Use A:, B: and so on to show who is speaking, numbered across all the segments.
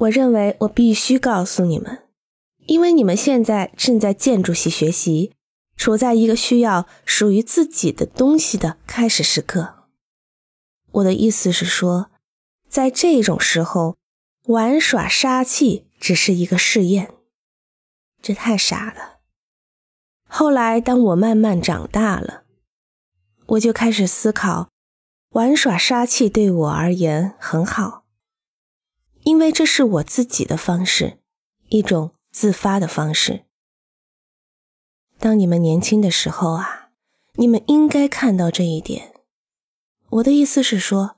A: 我认为我必须告诉你们，因为你们现在正在建筑系学习，处在一个需要属于自己的东西的开始时刻。我的意思是说，在这种时候，玩耍杀气只是一个试验。这太傻了。后来，当我慢慢长大了，我就开始思考，玩耍杀气对我而言很好，因为这是我自己的方式，一种自发的方式。当你们年轻的时候啊，你们应该看到这一点。我的意思是说，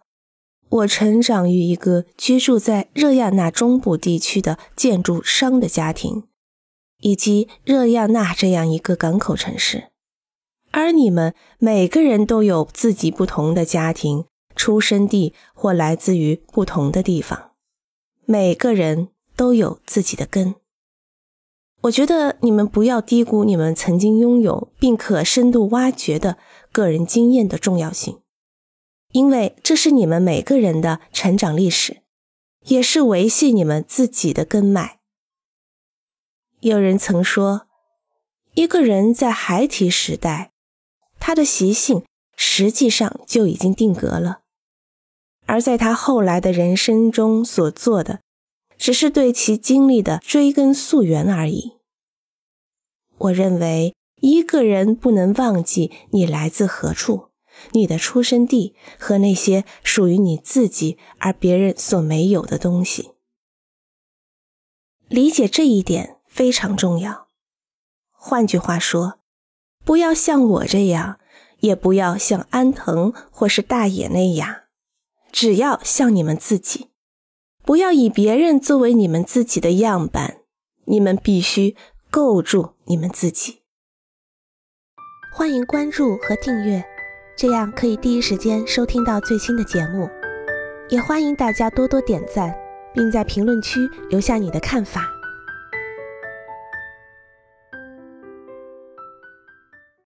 A: 我成长于一个居住在热亚那中部地区的建筑商的家庭。以及热亚纳这样一个港口城市，而你们每个人都有自己不同的家庭、出生地或来自于不同的地方，每个人都有自己的根。我觉得你们不要低估你们曾经拥有并可深度挖掘的个人经验的重要性，因为这是你们每个人的成长历史，也是维系你们自己的根脉。有人曾说，一个人在孩提时代，他的习性实际上就已经定格了；而在他后来的人生中所做的，只是对其经历的追根溯源而已。我认为，一个人不能忘记你来自何处，你的出生地和那些属于你自己而别人所没有的东西。理解这一点。非常重要。换句话说，不要像我这样，也不要像安藤或是大野那样，只要像你们自己。不要以别人作为你们自己的样板，你们必须构筑你们自己。欢迎关注和订阅，这样可以第一时间收听到最新的节目。也欢迎大家多多点赞，并在评论区留下你的看法。